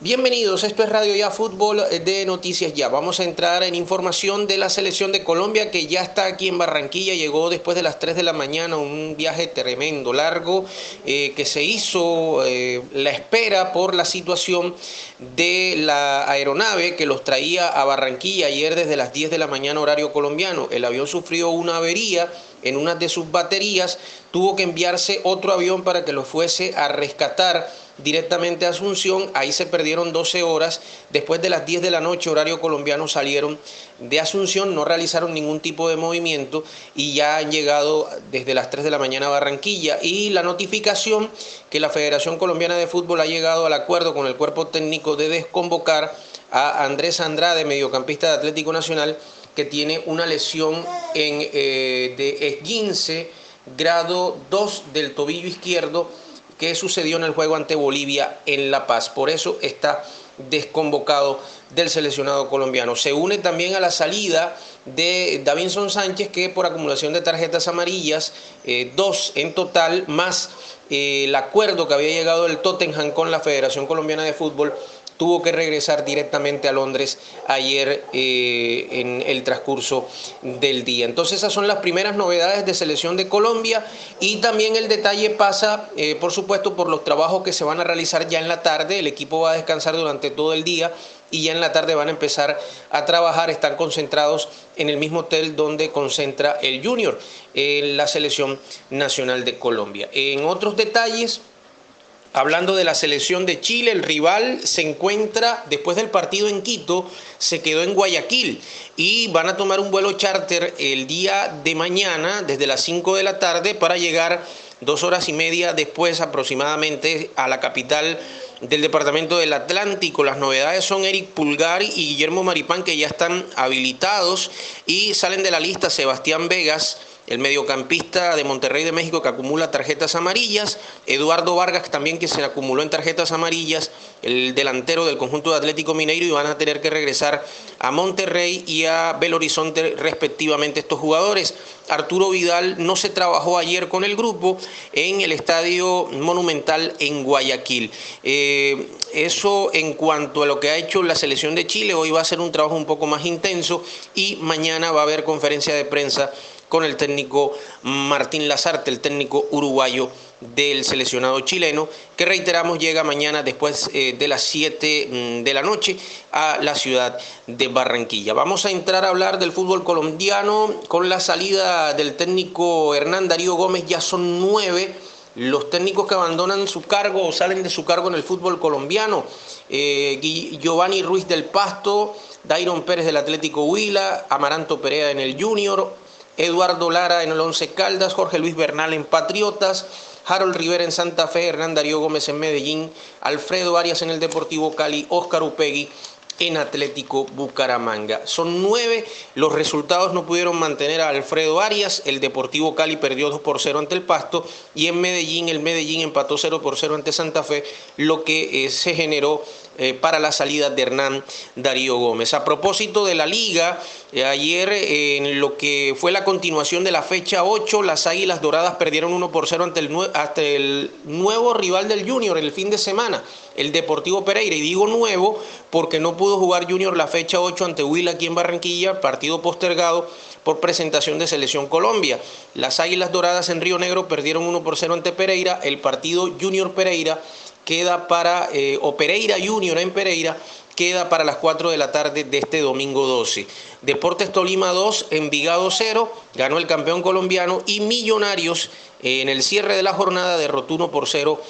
Bienvenidos, esto es Radio Ya Fútbol de Noticias Ya. Vamos a entrar en información de la selección de Colombia que ya está aquí en Barranquilla, llegó después de las 3 de la mañana, un viaje tremendo, largo, eh, que se hizo eh, la espera por la situación de la aeronave que los traía a Barranquilla ayer desde las 10 de la mañana horario colombiano. El avión sufrió una avería en una de sus baterías, tuvo que enviarse otro avión para que lo fuese a rescatar directamente a Asunción, ahí se perdieron 12 horas, después de las 10 de la noche horario colombiano salieron de Asunción, no realizaron ningún tipo de movimiento y ya han llegado desde las 3 de la mañana a Barranquilla. Y la notificación que la Federación Colombiana de Fútbol ha llegado al acuerdo con el cuerpo técnico de desconvocar a Andrés Andrade, mediocampista de Atlético Nacional, que tiene una lesión en, eh, de esguince grado 2 del tobillo izquierdo que sucedió en el juego ante Bolivia en La Paz. Por eso está desconvocado del seleccionado colombiano. Se une también a la salida de Davinson Sánchez, que por acumulación de tarjetas amarillas, eh, dos en total, más eh, el acuerdo que había llegado el Tottenham con la Federación Colombiana de Fútbol, tuvo que regresar directamente a Londres ayer eh, en el transcurso del día. Entonces esas son las primeras novedades de selección de Colombia y también el detalle pasa, eh, por supuesto, por los trabajos que se van a realizar ya en la tarde. El equipo va a descansar durante todo el día y ya en la tarde van a empezar a trabajar, están concentrados en el mismo hotel donde concentra el Junior, en la selección nacional de Colombia. En otros detalles, Hablando de la selección de Chile, el rival se encuentra, después del partido en Quito, se quedó en Guayaquil y van a tomar un vuelo charter el día de mañana, desde las 5 de la tarde, para llegar dos horas y media después aproximadamente a la capital del Departamento del Atlántico. Las novedades son Eric Pulgar y Guillermo Maripán, que ya están habilitados y salen de la lista Sebastián Vegas el mediocampista de Monterrey de México que acumula tarjetas amarillas, Eduardo Vargas también que se acumuló en tarjetas amarillas, el delantero del conjunto de Atlético Mineiro y van a tener que regresar a Monterrey y a Belo Horizonte respectivamente estos jugadores. Arturo Vidal no se trabajó ayer con el grupo en el Estadio Monumental en Guayaquil. Eh, eso en cuanto a lo que ha hecho la selección de Chile, hoy va a ser un trabajo un poco más intenso y mañana va a haber conferencia de prensa con el técnico Martín Lazarte, el técnico uruguayo del seleccionado chileno, que reiteramos llega mañana después eh, de las 7 mm, de la noche a la ciudad de Barranquilla. Vamos a entrar a hablar del fútbol colombiano con la salida del técnico Hernán Darío Gómez, ya son nueve los técnicos que abandonan su cargo o salen de su cargo en el fútbol colombiano. Eh, Giovanni Ruiz del Pasto, Dairon Pérez del Atlético Huila, Amaranto Perea en el Junior, Eduardo Lara en el Once Caldas, Jorge Luis Bernal en Patriotas, Harold Rivera en Santa Fe, Hernán Darío Gómez en Medellín, Alfredo Arias en el Deportivo Cali, Óscar Upegui en Atlético Bucaramanga. Son nueve, los resultados no pudieron mantener a Alfredo Arias, el Deportivo Cali perdió 2 por 0 ante el Pasto y en Medellín el Medellín empató 0 por 0 ante Santa Fe, lo que eh, se generó eh, para la salida de Hernán Darío Gómez. A propósito de la liga, eh, ayer en lo que fue la continuación de la fecha 8, las Águilas Doradas perdieron 1 por 0 ante el, ante el nuevo rival del Junior el fin de semana, el Deportivo Pereira. Y digo nuevo porque no pudo jugar Junior la fecha 8 ante Huila aquí en Barranquilla, partido postergado por presentación de Selección Colombia. Las Águilas Doradas en Río Negro perdieron 1 por 0 ante Pereira, el partido Junior Pereira queda para, eh, o Pereira Junior en Pereira, queda para las 4 de la tarde de este domingo 12. Deportes Tolima 2, Envigado 0, ganó el campeón colombiano y Millonarios en el cierre de la jornada derrotó 1 por 0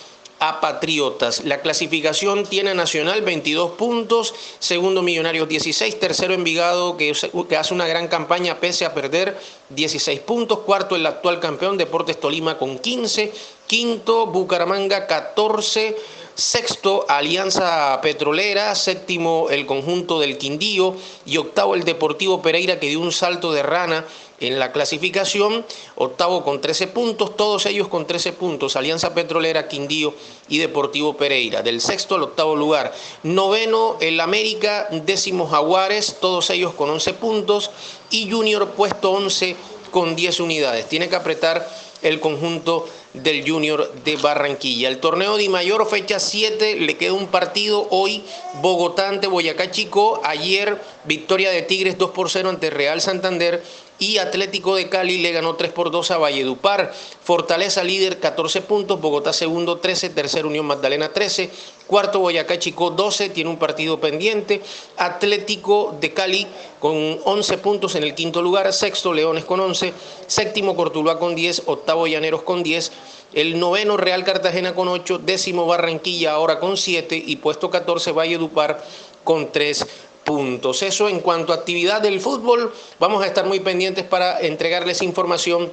a Patriotas. La clasificación tiene Nacional 22 puntos, segundo Millonarios 16, tercero Envigado que, que hace una gran campaña pese a perder 16 puntos, cuarto el actual campeón Deportes Tolima con 15, quinto Bucaramanga 14, sexto Alianza Petrolera, séptimo el conjunto del Quindío y octavo el Deportivo Pereira que dio un salto de rana en la clasificación, octavo con 13 puntos, todos ellos con 13 puntos, Alianza Petrolera, Quindío y Deportivo Pereira, del sexto al octavo lugar. Noveno el América, décimo Jaguares, todos ellos con 11 puntos. Y Junior puesto 11 con 10 unidades. Tiene que apretar el conjunto del Junior de Barranquilla. El torneo de Mayor, fecha 7, le queda un partido hoy, Bogotá ante Boyacá Chico. Ayer, victoria de Tigres 2 por 0 ante Real Santander y Atlético de Cali le ganó 3 por 2 a Valledupar. Fortaleza líder 14 puntos, Bogotá segundo 13, tercera Unión Magdalena 13, cuarto Boyacá Chico 12, tiene un partido pendiente. Atlético de Cali con 11 puntos en el quinto lugar, sexto Leones con 11, séptimo Cortuluá con 10, octavo Llaneros con 10, el noveno Real Cartagena con 8, décimo Barranquilla ahora con 7 y puesto 14 Valledupar con 3 puntos. Eso en cuanto a actividad del fútbol, vamos a estar muy pendientes para entregarles información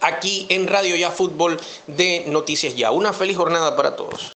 aquí en Radio Ya Fútbol de Noticias Ya. Una feliz jornada para todos.